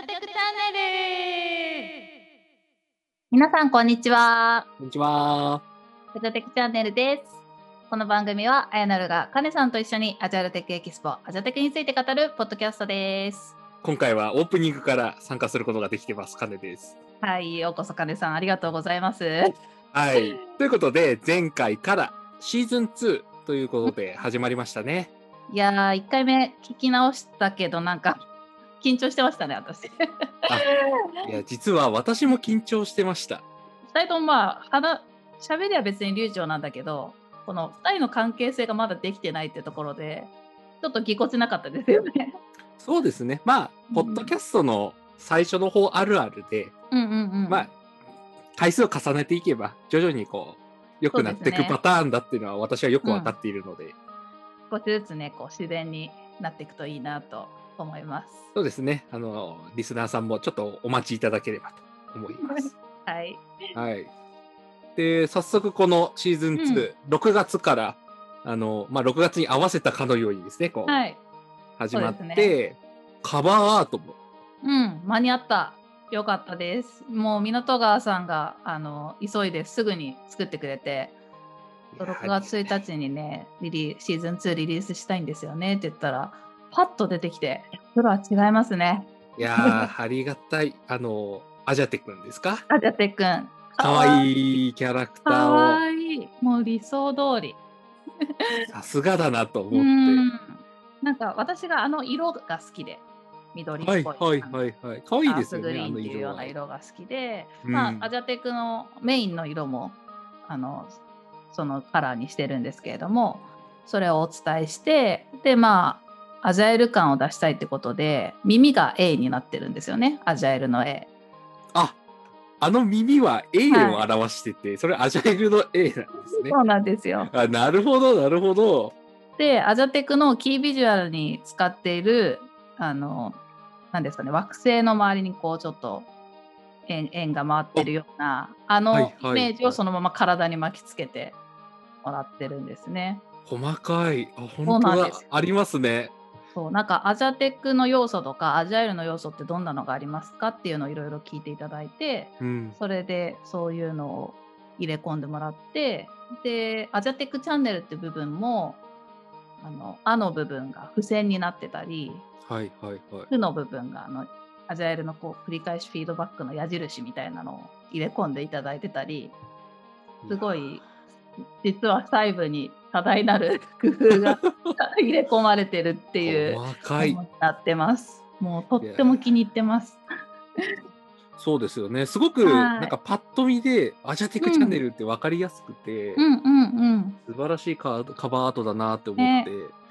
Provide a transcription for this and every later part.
ジャテクチャンネル皆さんこんにちは。こんにちは。アジャテクチャンネルです。この番組はあやなるがカネさんと一緒にアジャルテクエキスポアジャテクについて語るポッドキャストです。今回はオープニングから参加することができてます。カネです。はい、ようこそカネさんありがとうございます。はい。ということで、前回からシーズン2ということで始まりましたね。いやー、1回目聞き直したけどなんか緊張してましたね、私。いや、実は私も緊張してました。2人ともまあ話喋りは別に流暢なんだけどこの2人の関係性がまだできてないってところでちょっとぎこちなかったですよね。そうですね。まあ、うんポッドキャストの最初の方あるあるで、うんうんうん。まあ、回数を重ねていけば、徐々にこう、良くなっていくパターンだっていうのは私はよく分かっているので、少しずつねこう自然になっていくといいなと思います。そうですね。あの、リスナーさんもちょっとお待ちいただければと思います。はい。はい。で、早速このシーズン2、6月から、あの、まあ、6月に合わせたかのようにですね、こう、はい。始まって、カバーアートも、うん間に合った。よかったです。もう港川さんがあの急いですぐに作ってくれて6月1日にねリリーシーズン2リリースしたいんですよねって言ったらパッと出てきてプロは違いますね。いやー、ありがたい。あの、アジャテ君ですか？あじゃてくん。かわいいキャラクタかわーいい。もう理想通り。を、さすがだなと思っうんなんか私があの色が好きで緑って。ぽ。はいい、はい、はい、はい。かわいいですよね、グリーンっていうような色が好きで、うんまあ、アジャテクのメインの色もあのそのカラーにしてるんですけれどもそれをお伝えしてでまあアジャイル感を出したいってことで耳が A になってるんですよねアジャイルの A。あ、あの耳は A はいを表してて、それアジャイルの A なんですね。そうなんですよ。あ、なるほど、なるほど。でアジャテクのキービジュアルに使っているあのなんですかね惑星の周りにこうちょっと円円が回ってるようなあのはいはいイメージをそのまま体に巻きつけてもらってるんですね。細かい。あ、本当だ。ありますね。そうなんかアジャテクの要素とかアジャイルの要素ってどんなのがありますかっていうのをいろいろ聞いていただいてうん。それでそういうのを入れ込んでもらってでアジャテクチャンネルって部分もあの「あ」の部分が付箋になってたりはいはいはい。負の部分があのアジャイルのこう繰り返しフィードバックの矢印みたいなのを入れ込んでいただいてたりすごい実は細部に多大なる工夫が入れ込まれてるっていう細かいなってます。もうとっても気に入ってます。そうですよね。すごく、はいなんかパッと見で、アジャテクチャンネルって分かりやすくて、うんうんうん。素晴らしいカカバーアートだなって思って、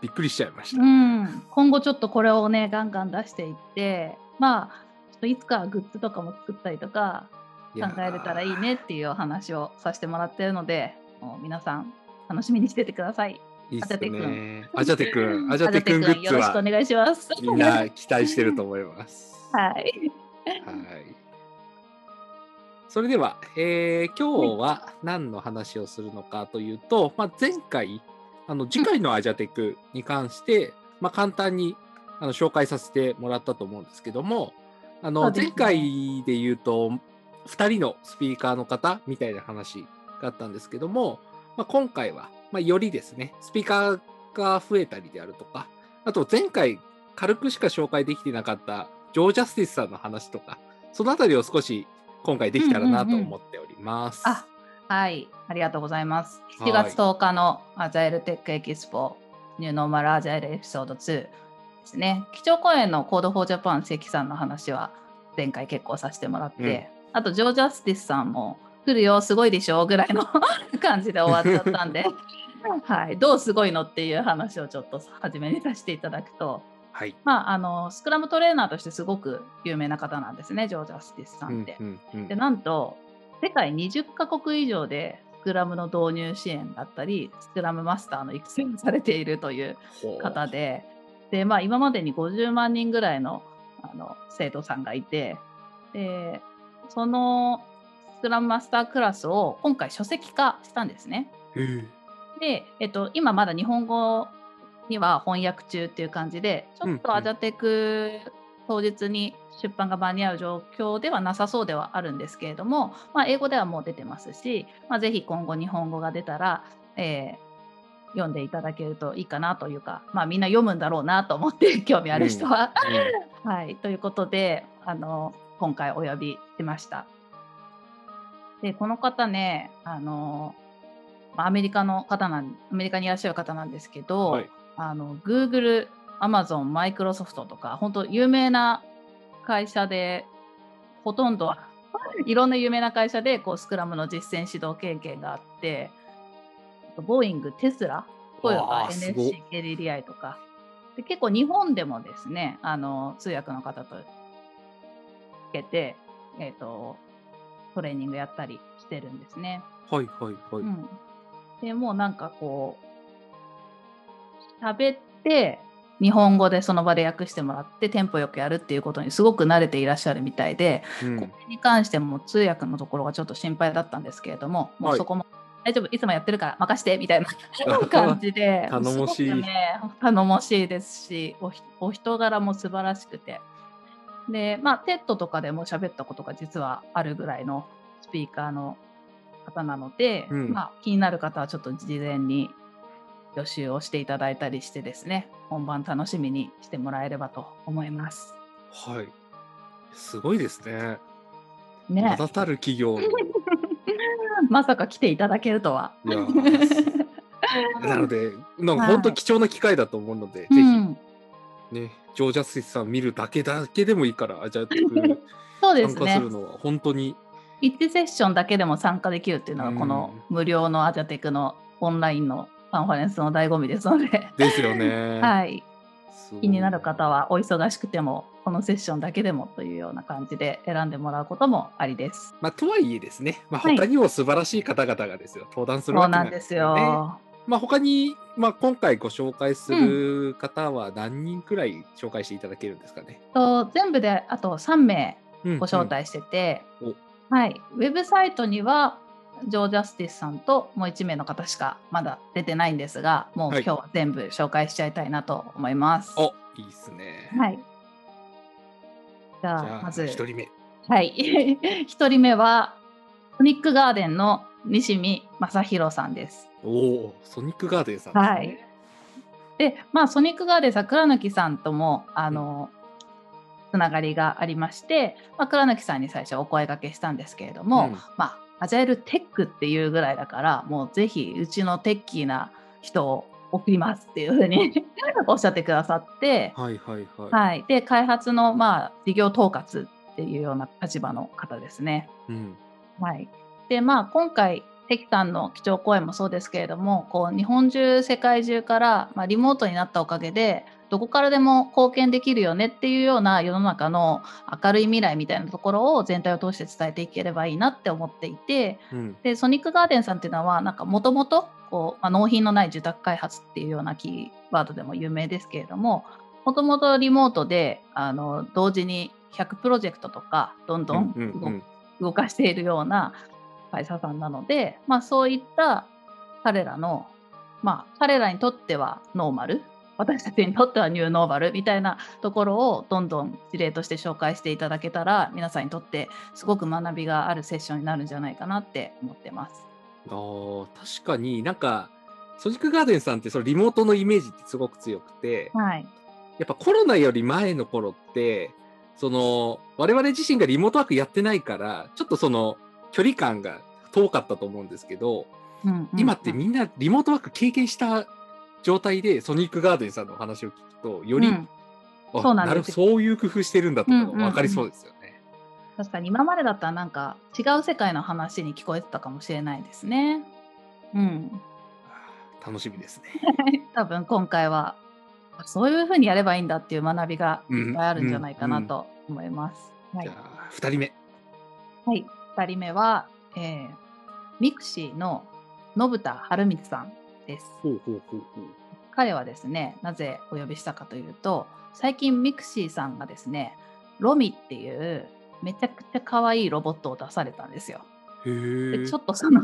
びっくりしちゃいました。うん、今後ちょっとこれをねガンガン出していってまあちょっといつかはグッズとかも作ったりとか考えれたらいいねっていうお話をさせてもらってるのでもう皆さん楽しみにしててください。いいっすね。アジャテ君、アジャテ君グッズはよろしくお願いします。みんな期待してると思います。はい。はい。それでは、えー今日は何の話をするのかというと、まあ、前回、あの次回のアジャテクに関して、まあ、簡単にあの紹介させてもらったと思うんですけども、あの前回で言うと、2人のスピーカーの方みたいな話があったんですけども、まあ、今回は、まあ、よりですね、スピーカーが増えたりであるとか、あと前回軽くしか紹介できてなかったジョー・ジャスティスさんの話とか、そのあたりを少し今回できたらなと思っております。あはい、ありがとうございます。はい7月10日の Agile Tech EXPO New Normal Agile Episode 2ですね。基調講演の Code for Japan 関さんの話は前回結構させてもらって、あとジョー・ジャスティスさんも来るよすごいでしょぐらいの 感じで終わっちゃったんで、はい、どうすごいのっていう話をちょっと初めにさせていただくと、はい。まあ、あのスクラムトレーナーとしてすごく有名な方なんですねジョー・ジャスティスさんって。うんうんでなんと世界20カ国以上でスクラムの導入支援だったりスクラムマスターの育成をされているという方で。で、まあ、今までに50万人ぐらいのあの生徒さんがいて。でそのスクラムマスタークラスを今回書籍化したんですね。で、えっと、今まだ日本語には翻訳中っていう感じでちょっとアジャテク当日に出版が間に合う状況ではなさそうではあるんですけれども、まあ、英語ではもう出てますし、まあ、ぜひ今後日本語が出たら、えー読んでいただけるといいかなというか、まあ、みんな読むんだろうなと思って興味ある人は。はい、ということであの今回お呼びしました。でこの方ねあのまあアメリカの方なんアメリカにいらっしゃる方なんですけど、はい。あの Google、Amazon、Microsoft とか本当有名な会社でほとんどい。ろんな有名な会社でこうスクラムの実践指導経験があってボーイング、テスラ、トヨタ、NSC、KDDI とか。で結構日本でもですねあの通訳の方とつけて、えー、とトレーニングやったりしてるんですね。はいはいはい。うん、でもうなんかこう喋って日本語でその場で訳してもらってテンポよくやるっていうことにすごく慣れていらっしゃるみたいで、うん。これに関しても通訳のところがちょっと心配だったんですけれどももうはいそこも、大丈夫いつもやってるから任して みたいな感じで頼もしい。ね、頼もしいですしお人柄も素晴らしくてでまあ TED とかでも喋ったことが実はあるぐらいのスピーカーの方なので、うんまあ、気になる方はちょっと事前に予習をしていただいたりしてですね本番楽しみにしてもらえればと思います。はい。すごいですね。ね名だたる企業の。まさか来ていただけるとは。なので、なんかはい本当貴重な機会だと思うので、ぜうん、ひね、ジョージャスティスさん見るだけだけでもいいから、アジャテクそうですね。参加する。のは本当に、1セッションだけでも参加できるっていうのがこの無料のアジャテクのオンラインのカンファレンスの醍醐味ですので、ですよね。はい、気になる方はお忙しくてもこのセッションだけでもというような感じで選んでもらうこともありです。まあ、とはいえですね、まあ、はい。他にも素晴らしい方々がですよ、登壇するそうわけなんですよね。よ。まあ、他に、まあ、今回ご紹介する方は何人くらい紹介していただけるんですかね？と全部であと3名うんご招待してて、うんはい、ウェブサイトにはジョー・ジャスティスさんともう1名の方しかまだ出てないんですがもうはい今日は全部紹介しちゃいたいなと思います。おいいっすね。はい、じじゃあゃあ、まず1人目。はい、1人目はソニックガーデンの西見正弘さんです。おお、ソニックガーデンさんね。はいで、まあ、ソニックガーデンさん、倉貫さんとも、あの、つながりがありまして、まあ、倉貫さんに最初お声掛けしたんですけれども、うんまあ、アジャイルテックっていうぐらいだから、もうぜひ、うちのテッキーな人を送りますっていうふうに おっしゃってくださって、はいはいはい。はい。で、開発の、まあ、事業統括っていうような立場の方ですね。うんはい、でまあ今回関さんの基調講演もそうですけれどもこう日本中世界中から、まあ、リモートになったおかげでどこからでも貢献できるよねっていうような世の中の明るい未来みたいなところを全体を通して伝えていければいいなって思っていてうん。でソニックガーデンさんっていうのはなんかもともと納品のない住宅開発っていうようなキーワードでも有名ですけれどももともとリモートであの同時に100プロジェクトとかどんどんうんうんうん。動かしているような会社さんなので、まあ、そういった彼らの、まあ、彼らにとってはノーマル私たちにとってはニューノーマルみたいなところをどんどん事例として紹介していただけたら皆さんにとってすごく学びがあるセッションになるんじゃないかなって思ってます。あー確かになんかソニックガーデンさんってそのリモートのイメージってすごく強くてはい、やっぱコロナより前の頃ってその我々自身がリモートワークやってないからちょっとその距離感が遠かったと思うんですけど、うんうんうん今ってみんなリモートワーク経験した状態でソニックガーデンさんのお話を聞くとより、うんあそうなんでするそういう工夫してるんだとかうんうんうん分かりそうですよね。確かに今までだったらなんか違う世界の話に聞こえてたかもしれないですね。うん、楽しみですね。多分今回はあそういうふうにやればいいんだっていう学びがいっぱいあるんじゃないかなと思います。はいじゃ、あ2人目。はい、2人目は、えー mixi の信田晴光さんです。彼はですねなぜお呼びしたかというと最近 mixi さんがですね Romi っていうめちゃくちゃ可愛いロボットを出されたんですよ。でちょっとその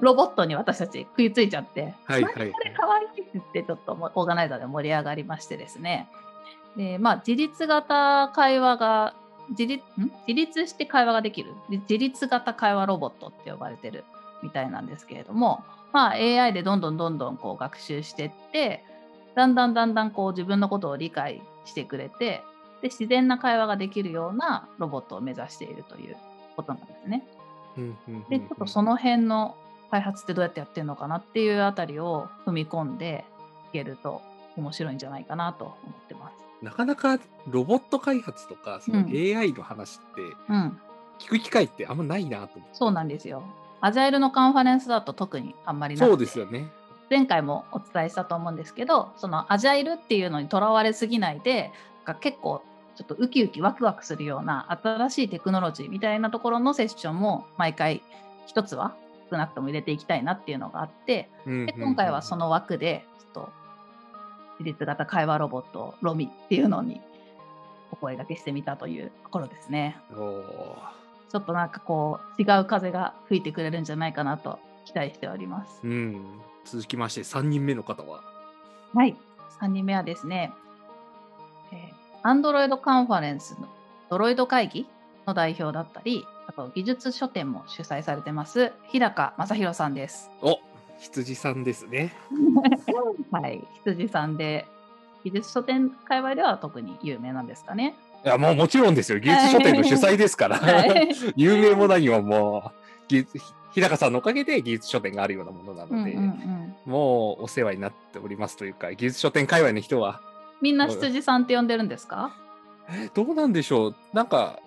ロボットに私たち食いついちゃって、はいはいはい。何これ可愛いって言ってちょっともオーガナイザーで盛り上がりましてですね。で、まあ、自律型会話が、自立ん？自立して会話ができる、で自立型会話ロボットって呼ばれてるみたいなんですけれども、まあ、AI でどんどんどんどんこう学習していって、だんだんだんだんこう自分のことを理解してくれて、で自然な会話ができるようなロボットを目指しているということなんですね。で、ちょっとその辺の開発ってどうやってやってるのかなっていうあたりを踏み込んでいけると面白いんじゃないかなと思って。なかなかロボット開発とか、そのうん AI の話ってうん、聞く機会ってあんまないなと思って。そうなんですよ。アジャイルのカンファレンスだと特にあんまりなくてそうですよね。前回もお伝えしたと思うんですけどそのアジャイルっていうのにとらわれすぎないでなんか結構ちょっとウキウキワクワクするような新しいテクノロジーみたいなところのセッションも毎回一つは少なくとも入れていきたいなっていうのがあってで今回はその、の枠でちょっと自立型会話ロボットロミっていうのにお声掛けしてみたというところですね。ちょっとなんかこう違う風が吹いてくれるんじゃないかなと期待しております。うん。続きまして、3人目の方は？はい。3人目はですね、えー、Android カンファレンスのドロイド会議の代表だったり、あと技術書店も主催されてます、日高正弘さんです。お羊さんですね。はい。羊さんで、技術書店界隈では特に有名なんですかね。いや、もうもちろんですよ。技術書店の主催ですから。はい 有名も何ももう、日高さんのおかげで技術書店があるようなものなので、うんうんうん、もうお世話になっておりますというか、技術書店界隈の人は、みんな羊さんって呼んでるんですか？えどうなんでしょう。なんか、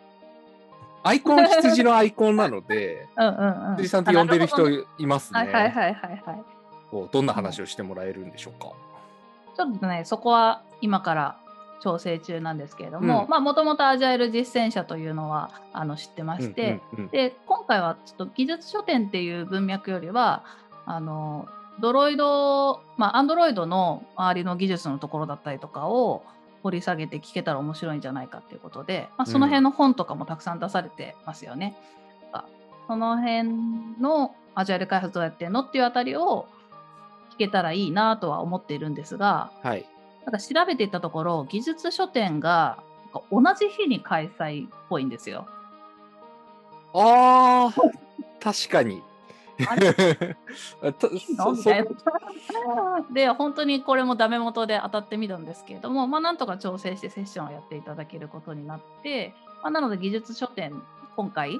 アイコン羊のアイコンなので、うんうんうん。羊さんって呼んでる人いますね。はいはいはいはいはい。こうどんな話をしてもらえるんでしょうか？ちょっとね、そこは今から調整中なんですけれども、うんまあもともとアジャイル実践者というのはあの知ってまして、うんうんうんで今回はちょっと技術書店っていう文脈よりはあのドロイドまあアンドロイドの周りの技術のところだったりとかを掘り下げて聞けたら面白いんじゃないかっていうことで、まあ、その辺の本とかもたくさん出されてますよね。あその辺のアジャイル開発どうやってんのっていうあたりを聞けたらいいなとは思っているんですが、はい。なんか調べていったところ技術書店が同じ日に開催っぽいんですよ。ああ、確かに。あれ？たい。で本当にこれもダメ元で当たってみたんですけれども、まあ、なんとか調整してセッションをやっていただけることになって、まあ、なので技術書店今回、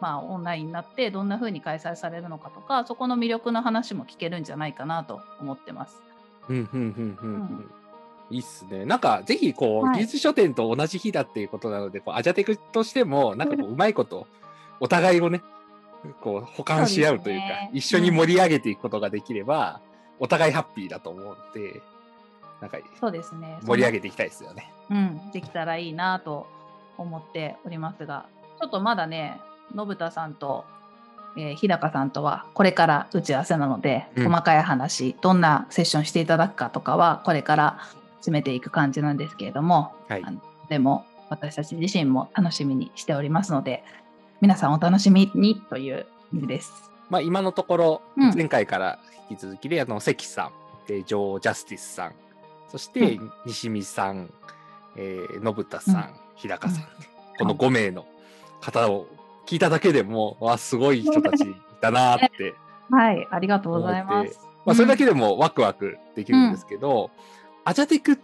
まあ、オンラインになってどんな風に開催されるのかとかそこの魅力の話も聞けるんじゃないかなと思ってます。うんうんうんうんううんん。いいっすね。なんか、ぜひ、こう、はい技術書店と同じ日だっていうことなので、こう、アジャテクとしても、なんかこう、うまいこと、お互いをね、こう、補完し合うというか、ね一緒に盛り上げていくことができれば、お互いハッピーだと思うので、なんか、そうですね盛り上げていきたいですよね。うん、できたらいいなと思っておりますが、ちょっとまだね、信太さんと、えー日高さんとはこれから打ち合わせなので、うん細かい話、どんなセッションしていただくかとかは、これから詰めていく感じなんですけれども、はいあ。のでも私たち自身も楽しみにしておりますので、皆さんお楽しみにという意味です。まあ、今のところ、うん。前回から引き続きで、あの、関さん、で、ジョー・ジャスティスさん、そして、う西見さん、えー、信太さん、うん。日高さん、この5名の方を聞いただけでも、わ、すごい人たちだなーって、はい、ありがとうございます。まあ、それだけでもワクワクできるんですけど、アジャテクっ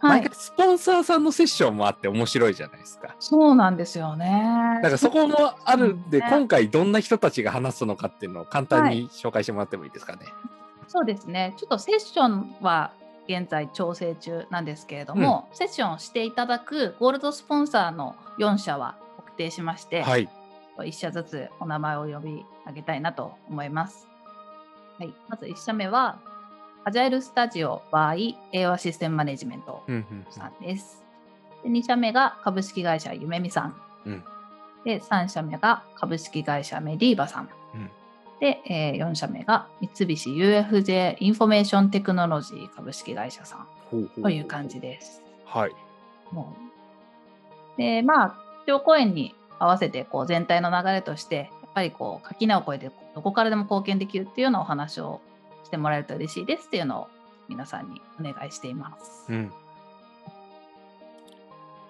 毎回スポンサーさんのセッションもあって面白いじゃないですか。そうなんですよね。だからそこもあるんで、ね今回どんな人たちが話すのかっていうのを簡単に紹介してもらってもいいですかね。そうですね。ちょっとセッションは現在調整中なんですけれども、セッションをしていただくゴールドスポンサーの4社は特定しまして、はい。1社ずつお名前を呼び上げたいなと思います。はい、まず1社目は、アジャイルスタジオ by 英和システムマネジメントさんです。で2社目が株式会社ゆめみさん。うんで3社目が株式会社メディーバさん。うんで、え4社目が三菱 UFJ インフォメーションテクノロジー株式会社さんという感じです。はい。もうでまあ基調講演に合わせてこう全体の流れとしてやっぱりこう垣根を越えてどこからでも貢献できるっていうようなお話をしてもらえると嬉しいですっていうのを皆さんにお願いしています。うん。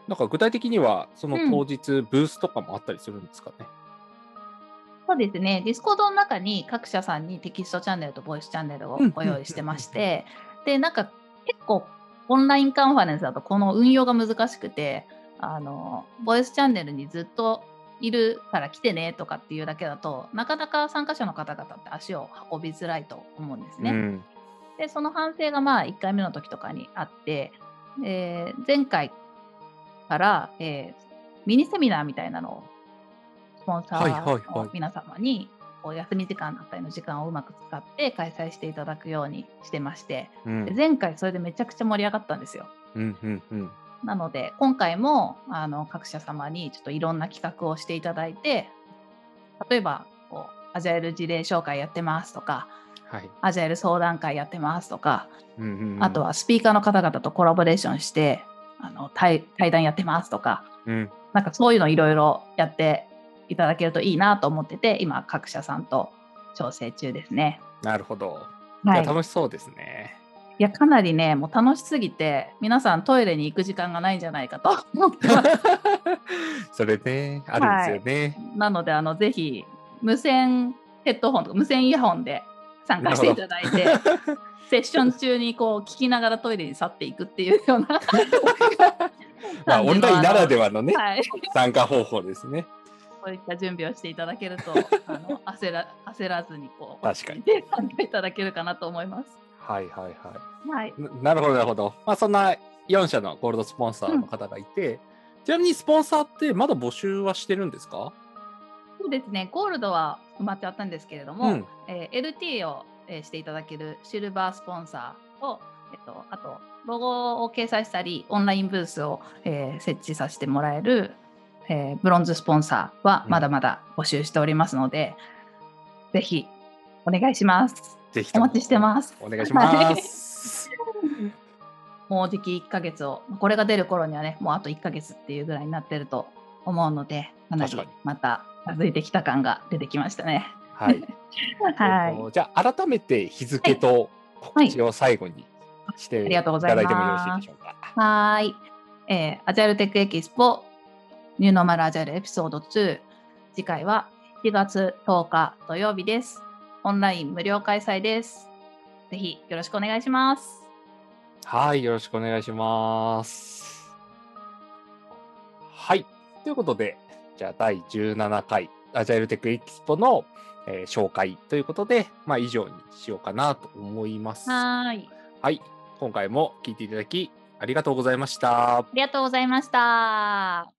なんか具体的には、そのうん当日、ブースとかもあったりするんですかね？そうですね、 Discord の中に各社さんにテキストチャンネルとボイスチャンネルをご用意してまして、で、なんか結構オンラインカンファレンスだとこの運用が難しくて、あの、ボイスチャンネルにずっといるから来てねとかっていうだけだと、なかなか参加者の方々って足を運びづらいと思うんですね。うん。で、その反省がまあ1回目の時とかにあって、えー前回から、えーミニセミナーみたいなのをスポンサーの皆様にこう休み時間だったりの時間をうまく使って開催していただくようにしてまして、うんで前回それでめちゃくちゃ盛り上がったんですよ。うんうんうん。なので今回もあの各社様にちょっといろんな企画をしていただいて例えばこうアジャイル事例紹介やってますとかはい。アジャイル相談会やってますとかうんうんうんあと、はスピーカーの方々とコラボレーションしてあの対対談やってますとかうん。なんかそういうのいろいろやっていただけるといいなと思ってて今各社さんと調整中ですね。なるほど。はい楽しそうですね。いやかなりねもう楽しすぎて皆さんトイレに行く時間がないんじゃないかと 思ってます。それね、あるんですよね。なのであのぜひ無線ヘッドホンとか無線イヤホンで参加していただいてセッション中にこう聞きながらトイレに去っていくっていうような まあ、オンラインならでは、はのね、はい、参加方法ですね。そういった準備をしていただけるとあの焦ら焦らずにこう確かにで参加いただけるかなと思います。はいはいはい。はい、ななるほど、なるほど。まあ、そんな4社のゴールドスポンサーの方がいて、ちなみにスポンサーってまだ募集はしてるんですか？そうですね。ゴールドは埋まっちゃったんですけれども、うん。えー LT を、えーしていただけるシルバースポンサーと、えっと、あとロゴを掲載したりオンラインブースを、えー設置させてもらえる、えーブロンズスポンサーはうんまだまだ募集しておりますので、ぜひお願いします。ぜひお待ちしてます。お願いします。もうじき1ヶ月を、これが出る頃にはね、もうあと1ヶ月っていうぐらいになってると思うので、かなりまた続いてきた感が出てきましたね。はい。はい。えっとじゃあ、改めて日付と告知を最後にしていありがとうごただいてもよろしいでしょうか。はーい。えーアジャイルテックエキスポニューノーマルアジャイルエピソード2。次回は7月10日土曜日です。オンライン無料開催です。ぜひよろしくお願いします。はい、よろしくお願いします。はい。ということで、じゃあ第17回アジャイルテックエキスポの、えー紹介ということで、まあ以上にしようかなと思います。はーい。はい。今回も聞いていただきありがとうございました。ありがとうございました。